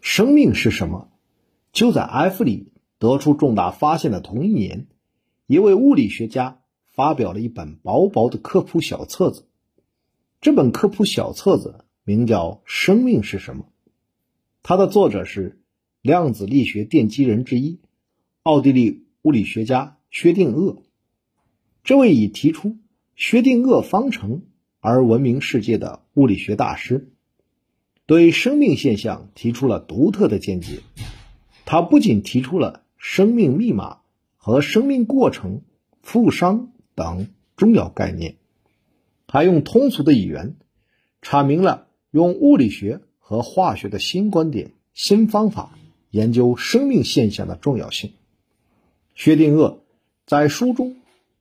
生命是什么？就在埃弗里得出重大发现的同一年，一位物理学家发表了一本薄薄的科普小册子。这本科普小册子名叫《生命是什么》，它的作者是量子力学奠基人之一，奥地利物理学家薛定谔。这位以提出薛定谔方程而闻名世界的物理学大师。对生命现象提出了独特的见解。他不仅提出了生命密码和生命过程、负伤等重要概念，还用通俗的语言阐明了用物理学和化学的新观点、新方法研究生命现象的重要性。薛定谔在书中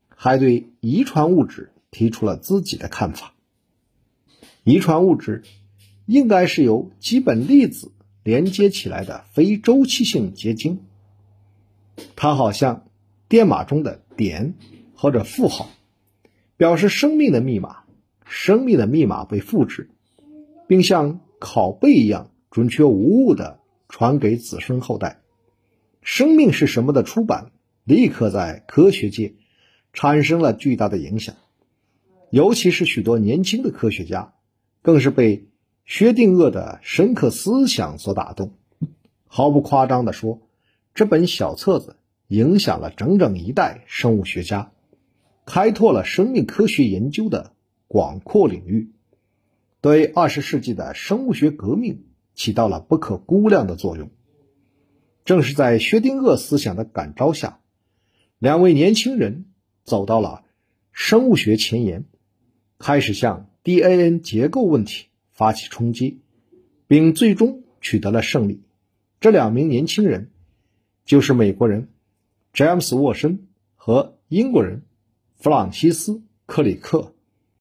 还对遗传物质提出了自己的看法：遗传物质。应该是由基本粒子连接起来的非周期性结晶。它好像电码中的点或者负号，表示生命的密码。生命的密码被复制，并像拷贝一样准确无误地传给子孙后代。生命是什么的出版，立刻在科学界产生了巨大的影响，尤其是许多年轻的科学家，更是被。薛定谔的深刻思想所打动，毫不夸张地说，这本小册子影响了整整一代生物学家，开拓了生命科学研究的广阔领域，对二十世纪的生物学革命起到了不可估量的作用。正是在薛定谔思想的感召下，两位年轻人走到了生物学前沿，开始向 DNA 结构问题。发起冲击，并最终取得了胜利。这两名年轻人就是美国人詹姆斯·沃森和英国人弗朗西斯·克里克。